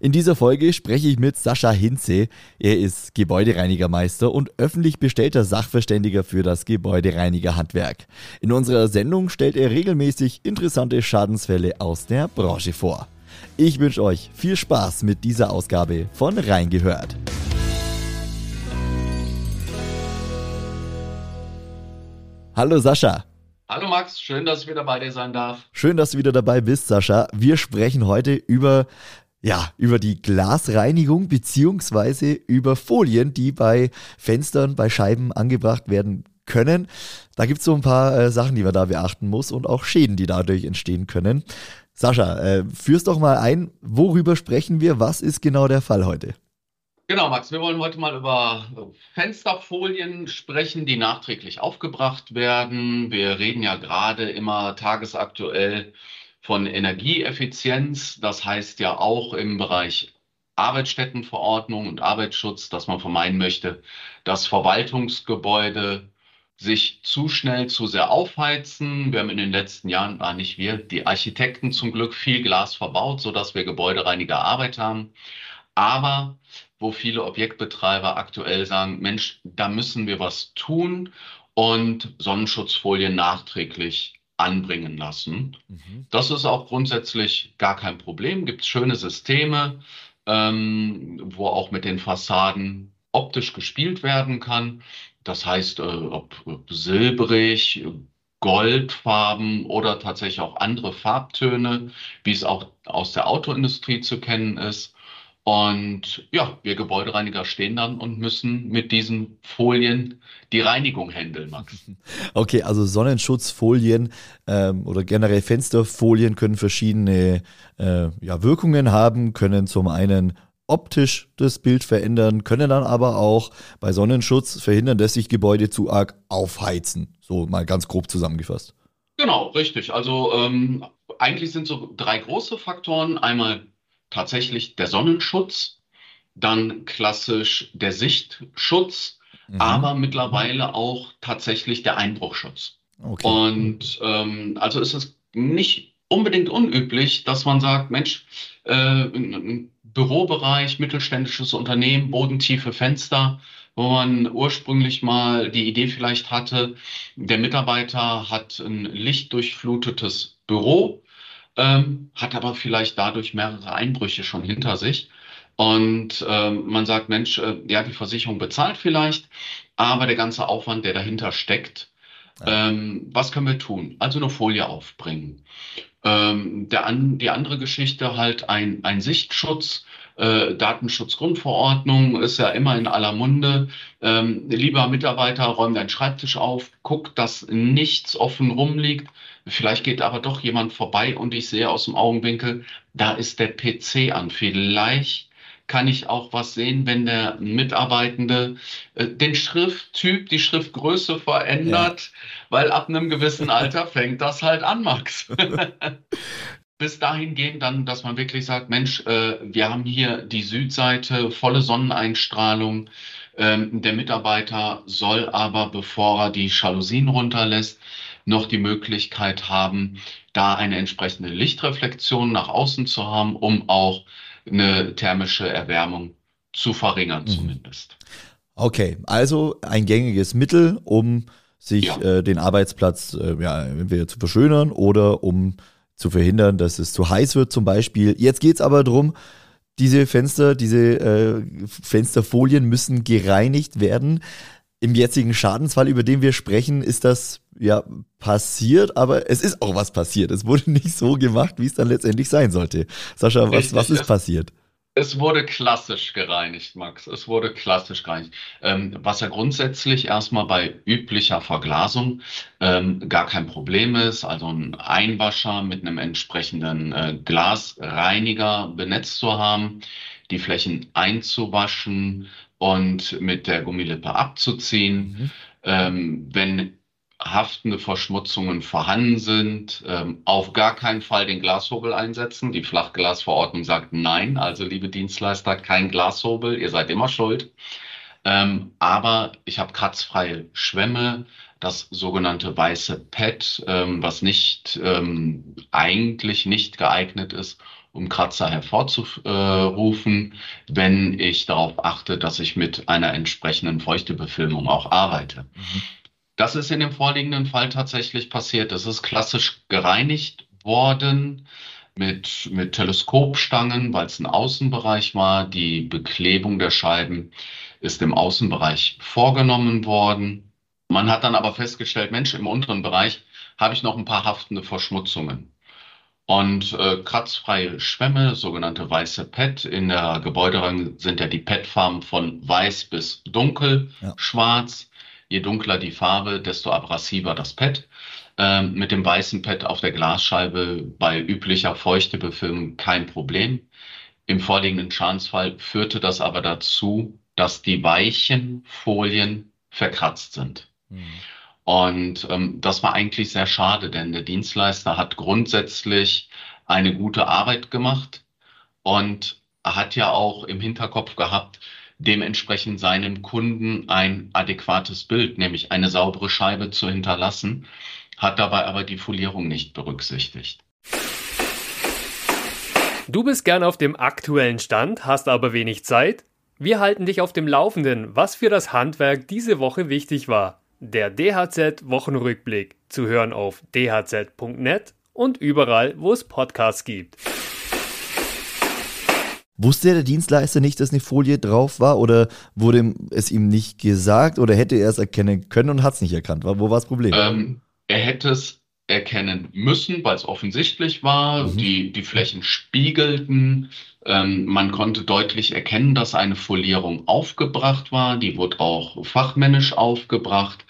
In dieser Folge spreche ich mit Sascha Hinze. Er ist Gebäudereinigermeister und öffentlich bestellter Sachverständiger für das Gebäudereinigerhandwerk. In unserer Sendung stellt er regelmäßig interessante Schadensfälle aus der Branche vor. Ich wünsche euch viel Spaß mit dieser Ausgabe von Reingehört. Hallo Sascha. Hallo Max, schön, dass ich wieder bei dir sein darf. Schön, dass du wieder dabei bist, Sascha. Wir sprechen heute über ja, über die Glasreinigung beziehungsweise über Folien, die bei Fenstern, bei Scheiben angebracht werden können. Da gibt es so ein paar äh, Sachen, die man da beachten muss und auch Schäden, die dadurch entstehen können. Sascha, äh, führst doch mal ein, worüber sprechen wir? Was ist genau der Fall heute? Genau, Max, wir wollen heute mal über Fensterfolien sprechen, die nachträglich aufgebracht werden. Wir reden ja gerade immer tagesaktuell von Energieeffizienz. Das heißt ja auch im Bereich Arbeitsstättenverordnung und Arbeitsschutz, dass man vermeiden möchte, dass Verwaltungsgebäude sich zu schnell zu sehr aufheizen. Wir haben in den letzten Jahren, war nicht wir, die Architekten zum Glück viel Glas verbaut, sodass wir gebäudereiniger Arbeit haben. Aber wo viele Objektbetreiber aktuell sagen, Mensch, da müssen wir was tun und Sonnenschutzfolien nachträglich anbringen lassen. Mhm. Das ist auch grundsätzlich gar kein Problem. Gibt es schöne Systeme, ähm, wo auch mit den Fassaden optisch gespielt werden kann. Das heißt, äh, ob silbrig, Goldfarben oder tatsächlich auch andere Farbtöne, wie es auch aus der Autoindustrie zu kennen ist. Und ja, wir Gebäudereiniger stehen dann und müssen mit diesen Folien die Reinigung handeln, Max. Okay, also Sonnenschutzfolien ähm, oder generell Fensterfolien können verschiedene äh, ja, Wirkungen haben, können zum einen optisch das Bild verändern, können dann aber auch bei Sonnenschutz verhindern, dass sich Gebäude zu arg aufheizen. So mal ganz grob zusammengefasst. Genau, richtig. Also ähm, eigentlich sind so drei große Faktoren. Einmal tatsächlich der Sonnenschutz, dann klassisch der Sichtschutz, mhm. aber mittlerweile auch tatsächlich der Einbruchschutz. Okay. Und ähm, also ist es nicht unbedingt unüblich, dass man sagt, Mensch, äh, ein Bürobereich, mittelständisches Unternehmen, bodentiefe Fenster, wo man ursprünglich mal die Idee vielleicht hatte, der Mitarbeiter hat ein lichtdurchflutetes Büro, ähm, hat aber vielleicht dadurch mehrere Einbrüche schon hinter sich. Und ähm, man sagt, Mensch, äh, ja, die Versicherung bezahlt vielleicht, aber der ganze Aufwand, der dahinter steckt, ja. ähm, was können wir tun? Also eine Folie aufbringen. Ähm, der an, die andere Geschichte halt ein, ein Sichtschutz, äh, Datenschutzgrundverordnung ist ja immer in aller Munde. Ähm, lieber Mitarbeiter, räum deinen Schreibtisch auf, guck, dass nichts offen rumliegt. Vielleicht geht aber doch jemand vorbei und ich sehe aus dem Augenwinkel, da ist der PC an. Vielleicht kann ich auch was sehen, wenn der Mitarbeitende äh, den Schrifttyp, die Schriftgröße verändert, ja. weil ab einem gewissen Alter fängt das halt an, Max. bis dahin gehen dann, dass man wirklich sagt, Mensch, äh, wir haben hier die Südseite, volle Sonneneinstrahlung. Ähm, der Mitarbeiter soll aber, bevor er die Jalousien runterlässt, noch die Möglichkeit haben, da eine entsprechende Lichtreflexion nach außen zu haben, um auch eine thermische Erwärmung zu verringern mhm. zumindest. Okay, also ein gängiges Mittel, um sich ja. äh, den Arbeitsplatz äh, ja, entweder zu verschönern oder um zu verhindern, dass es zu heiß wird zum Beispiel. Jetzt geht es aber darum, diese Fenster, diese äh, Fensterfolien müssen gereinigt werden. Im jetzigen Schadensfall, über den wir sprechen, ist das ja passiert, aber es ist auch was passiert. Es wurde nicht so gemacht, wie es dann letztendlich sein sollte. Sascha, was, was ist passiert? Es wurde klassisch gereinigt, Max. Es wurde klassisch gereinigt. Ähm, was ja grundsätzlich erstmal bei üblicher Verglasung ähm, gar kein Problem ist. Also ein Einwascher mit einem entsprechenden äh, Glasreiniger benetzt zu haben, die Flächen einzuwaschen und mit der Gummilippe abzuziehen. Mhm. Ähm, wenn haftende Verschmutzungen vorhanden sind, ähm, auf gar keinen Fall den Glashobel einsetzen. Die Flachglasverordnung sagt nein. Also, liebe Dienstleister, kein Glashobel. Ihr seid immer schuld. Ähm, aber ich habe kratzfreie Schwämme, das sogenannte weiße Pad, ähm, was nicht eigentlich nicht geeignet ist, um Kratzer hervorzurufen, wenn ich darauf achte, dass ich mit einer entsprechenden Feuchtebefilmung auch arbeite. Mhm. Das ist in dem vorliegenden Fall tatsächlich passiert. Es ist klassisch gereinigt worden mit, mit Teleskopstangen, weil es ein Außenbereich war. Die Beklebung der Scheiben ist im Außenbereich vorgenommen worden. Man hat dann aber festgestellt, Mensch, im unteren Bereich habe ich noch ein paar haftende Verschmutzungen. Und äh, kratzfreie Schwämme, sogenannte weiße PET. In der Gebäuderang sind ja die PET-Farben von weiß bis dunkel, ja. schwarz. Je dunkler die Farbe, desto abrasiver das Pad. Ähm, mit dem weißen Pad auf der Glasscheibe bei üblicher Feuchtebefilmung kein Problem. Im vorliegenden Schadensfall führte das aber dazu, dass die weichen Folien verkratzt sind. Mhm. Und ähm, das war eigentlich sehr schade, denn der Dienstleister hat grundsätzlich eine gute Arbeit gemacht und hat ja auch im Hinterkopf gehabt, dementsprechend seinem Kunden ein adäquates Bild, nämlich eine saubere Scheibe zu hinterlassen, hat dabei aber die Folierung nicht berücksichtigt. Du bist gern auf dem aktuellen Stand, hast aber wenig Zeit? Wir halten dich auf dem Laufenden, was für das Handwerk diese Woche wichtig war. Der DHZ Wochenrückblick zu hören auf dhz.net und überall, wo es Podcasts gibt. Wusste der Dienstleister nicht, dass eine Folie drauf war oder wurde es ihm nicht gesagt oder hätte er es erkennen können und hat es nicht erkannt? Wo war das Problem? Ähm, er hätte es erkennen müssen, weil es offensichtlich war. Mhm. Die, die Flächen spiegelten. Ähm, man konnte deutlich erkennen, dass eine Folierung aufgebracht war. Die wurde auch fachmännisch aufgebracht.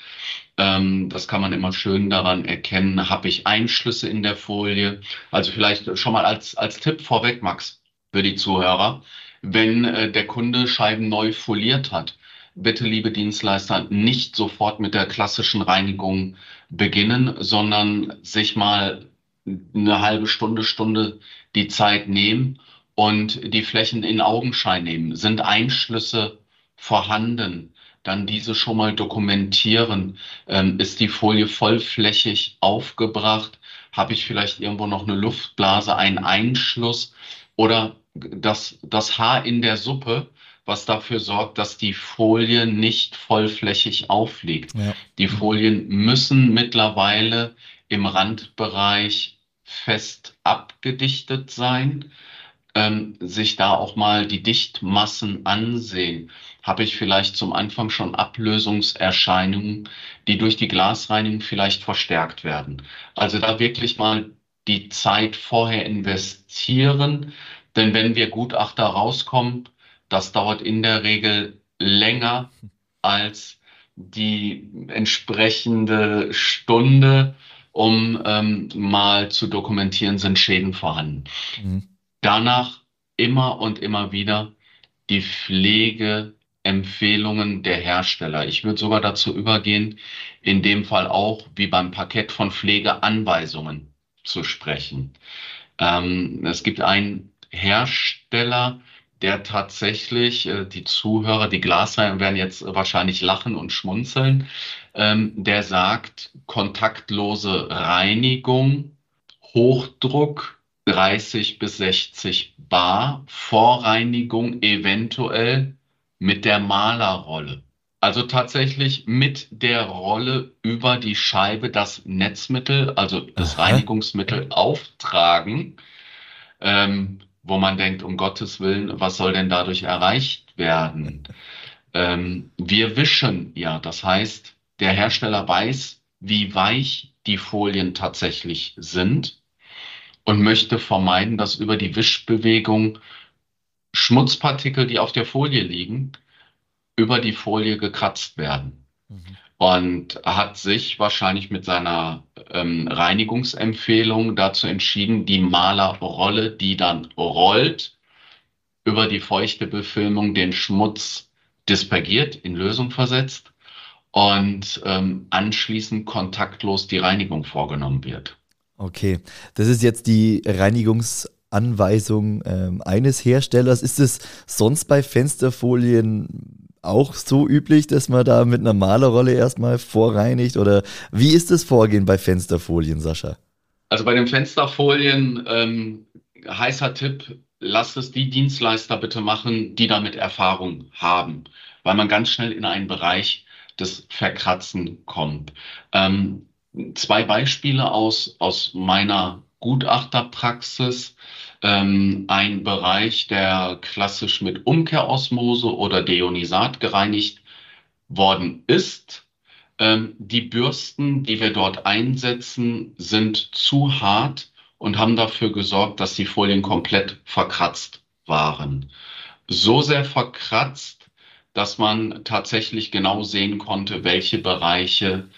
Ähm, das kann man immer schön daran erkennen. Habe ich Einschlüsse in der Folie? Also vielleicht schon mal als, als Tipp vorweg, Max für die Zuhörer. Wenn äh, der Kunde Scheiben neu foliert hat, bitte, liebe Dienstleister, nicht sofort mit der klassischen Reinigung beginnen, sondern sich mal eine halbe Stunde, Stunde die Zeit nehmen und die Flächen in Augenschein nehmen. Sind Einschlüsse vorhanden? Dann diese schon mal dokumentieren. Ähm, ist die Folie vollflächig aufgebracht? Habe ich vielleicht irgendwo noch eine Luftblase, einen Einschluss? Oder das, das Haar in der Suppe, was dafür sorgt, dass die Folie nicht vollflächig aufliegt. Ja. Die Folien müssen mittlerweile im Randbereich fest abgedichtet sein. Ähm, sich da auch mal die Dichtmassen ansehen. Habe ich vielleicht zum Anfang schon Ablösungserscheinungen, die durch die Glasreinigung vielleicht verstärkt werden. Also da wirklich mal die Zeit vorher investieren, denn wenn wir Gutachter rauskommen, das dauert in der Regel länger als die entsprechende Stunde, um ähm, mal zu dokumentieren, sind Schäden vorhanden. Mhm. Danach immer und immer wieder die Pflegeempfehlungen der Hersteller. Ich würde sogar dazu übergehen, in dem Fall auch wie beim Paket von Pflegeanweisungen zu sprechen. Ähm, es gibt ein Hersteller, der tatsächlich, äh, die Zuhörer, die Glasreihen werden jetzt wahrscheinlich lachen und schmunzeln, ähm, der sagt, kontaktlose Reinigung, Hochdruck 30 bis 60 Bar, Vorreinigung eventuell mit der Malerrolle. Also tatsächlich mit der Rolle über die Scheibe das Netzmittel, also das Aha. Reinigungsmittel auftragen. Ähm, wo man denkt, um Gottes Willen, was soll denn dadurch erreicht werden? Ähm, wir wischen ja, das heißt, der Hersteller weiß, wie weich die Folien tatsächlich sind und möchte vermeiden, dass über die Wischbewegung Schmutzpartikel, die auf der Folie liegen, über die Folie gekratzt werden. Mhm und hat sich wahrscheinlich mit seiner ähm, Reinigungsempfehlung dazu entschieden, die Malerrolle, die dann rollt, über die feuchte Befilmung den Schmutz dispergiert, in Lösung versetzt und ähm, anschließend kontaktlos die Reinigung vorgenommen wird. Okay, das ist jetzt die Reinigungsanweisung ähm, eines Herstellers. Ist es sonst bei Fensterfolien auch so üblich, dass man da mit einer Malerrolle erstmal vorreinigt? Oder wie ist das Vorgehen bei Fensterfolien, Sascha? Also bei den Fensterfolien, ähm, heißer Tipp, lasst es die Dienstleister bitte machen, die damit Erfahrung haben, weil man ganz schnell in einen Bereich des Verkratzen kommt. Ähm, zwei Beispiele aus, aus meiner Gutachterpraxis. Ähm, ein Bereich, der klassisch mit Umkehrosmose oder Deionisat gereinigt worden ist. Ähm, die Bürsten, die wir dort einsetzen, sind zu hart und haben dafür gesorgt, dass die Folien komplett verkratzt waren. So sehr verkratzt, dass man tatsächlich genau sehen konnte, welche Bereiche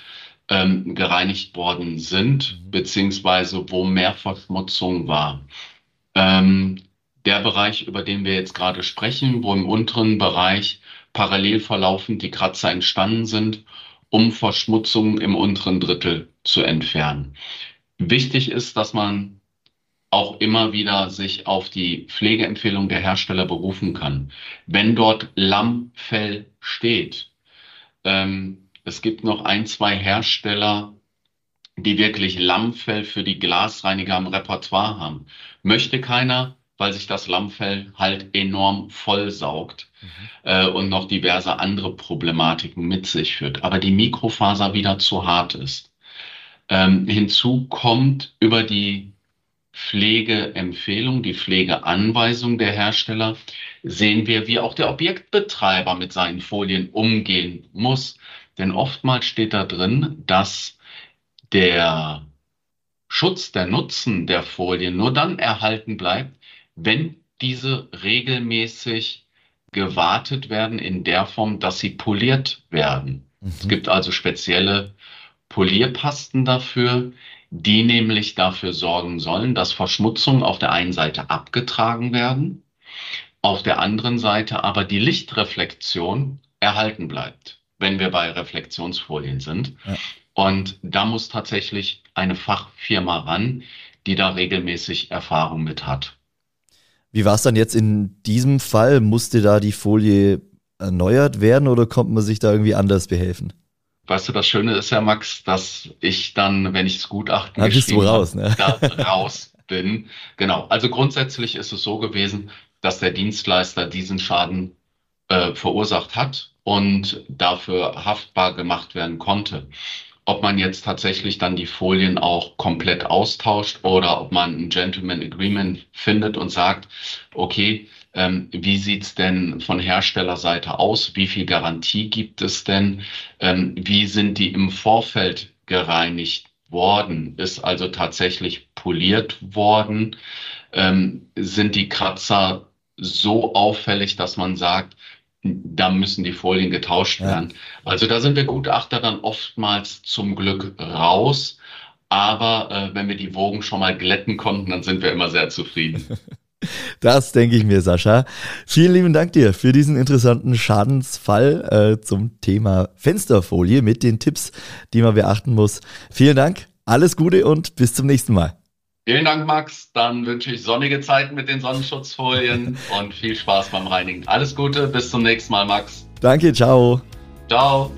ähm, gereinigt worden sind, mhm. beziehungsweise wo mehr Verschmutzung war. Ähm, der Bereich, über den wir jetzt gerade sprechen, wo im unteren Bereich parallel verlaufend die Kratzer entstanden sind, um Verschmutzung im unteren Drittel zu entfernen. Wichtig ist, dass man auch immer wieder sich auf die Pflegeempfehlung der Hersteller berufen kann. Wenn dort Lammfell steht, ähm, es gibt noch ein, zwei Hersteller, die wirklich Lammfell für die Glasreiniger im Repertoire haben. Möchte keiner, weil sich das Lammfell halt enorm vollsaugt mhm. äh, und noch diverse andere Problematiken mit sich führt. Aber die Mikrofaser wieder zu hart ist. Ähm, hinzu kommt über die Pflegeempfehlung, die Pflegeanweisung der Hersteller, sehen wir, wie auch der Objektbetreiber mit seinen Folien umgehen muss. Denn oftmals steht da drin, dass der Schutz, der Nutzen der Folien nur dann erhalten bleibt, wenn diese regelmäßig gewartet werden in der Form, dass sie poliert werden. Mhm. Es gibt also spezielle Polierpasten dafür, die nämlich dafür sorgen sollen, dass Verschmutzungen auf der einen Seite abgetragen werden, auf der anderen Seite aber die Lichtreflexion erhalten bleibt wenn wir bei Reflexionsfolien sind. Ja. Und da muss tatsächlich eine Fachfirma ran, die da regelmäßig Erfahrung mit hat. Wie war es dann jetzt in diesem Fall? Musste da die Folie erneuert werden oder konnte man sich da irgendwie anders behelfen? Weißt du, das Schöne ist ja, Max, dass ich dann, wenn ich das Gutachten da bist du raus, ne? da raus bin. Genau. Also grundsätzlich ist es so gewesen, dass der Dienstleister diesen Schaden äh, verursacht hat und dafür haftbar gemacht werden konnte. Ob man jetzt tatsächlich dann die Folien auch komplett austauscht oder ob man ein Gentleman Agreement findet und sagt, okay, ähm, wie sieht's denn von Herstellerseite aus? Wie viel Garantie gibt es denn? Ähm, wie sind die im Vorfeld gereinigt worden? Ist also tatsächlich poliert worden? Ähm, sind die Kratzer so auffällig, dass man sagt, da müssen die Folien getauscht werden. Ja. Also da sind wir Gutachter dann oftmals zum Glück raus. Aber äh, wenn wir die Wogen schon mal glätten konnten, dann sind wir immer sehr zufrieden. Das denke ich mir, Sascha. Vielen lieben Dank dir für diesen interessanten Schadensfall äh, zum Thema Fensterfolie mit den Tipps, die man beachten muss. Vielen Dank, alles Gute und bis zum nächsten Mal. Vielen Dank, Max. Dann wünsche ich sonnige Zeiten mit den Sonnenschutzfolien und viel Spaß beim Reinigen. Alles Gute, bis zum nächsten Mal, Max. Danke, ciao. Ciao.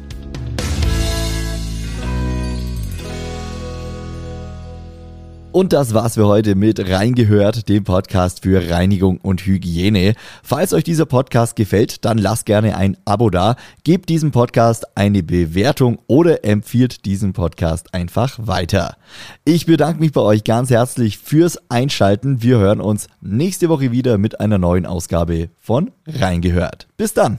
Und das war's für heute mit Reingehört, dem Podcast für Reinigung und Hygiene. Falls euch dieser Podcast gefällt, dann lasst gerne ein Abo da, gebt diesem Podcast eine Bewertung oder empfiehlt diesen Podcast einfach weiter. Ich bedanke mich bei euch ganz herzlich fürs Einschalten. Wir hören uns nächste Woche wieder mit einer neuen Ausgabe von Reingehört. Bis dann!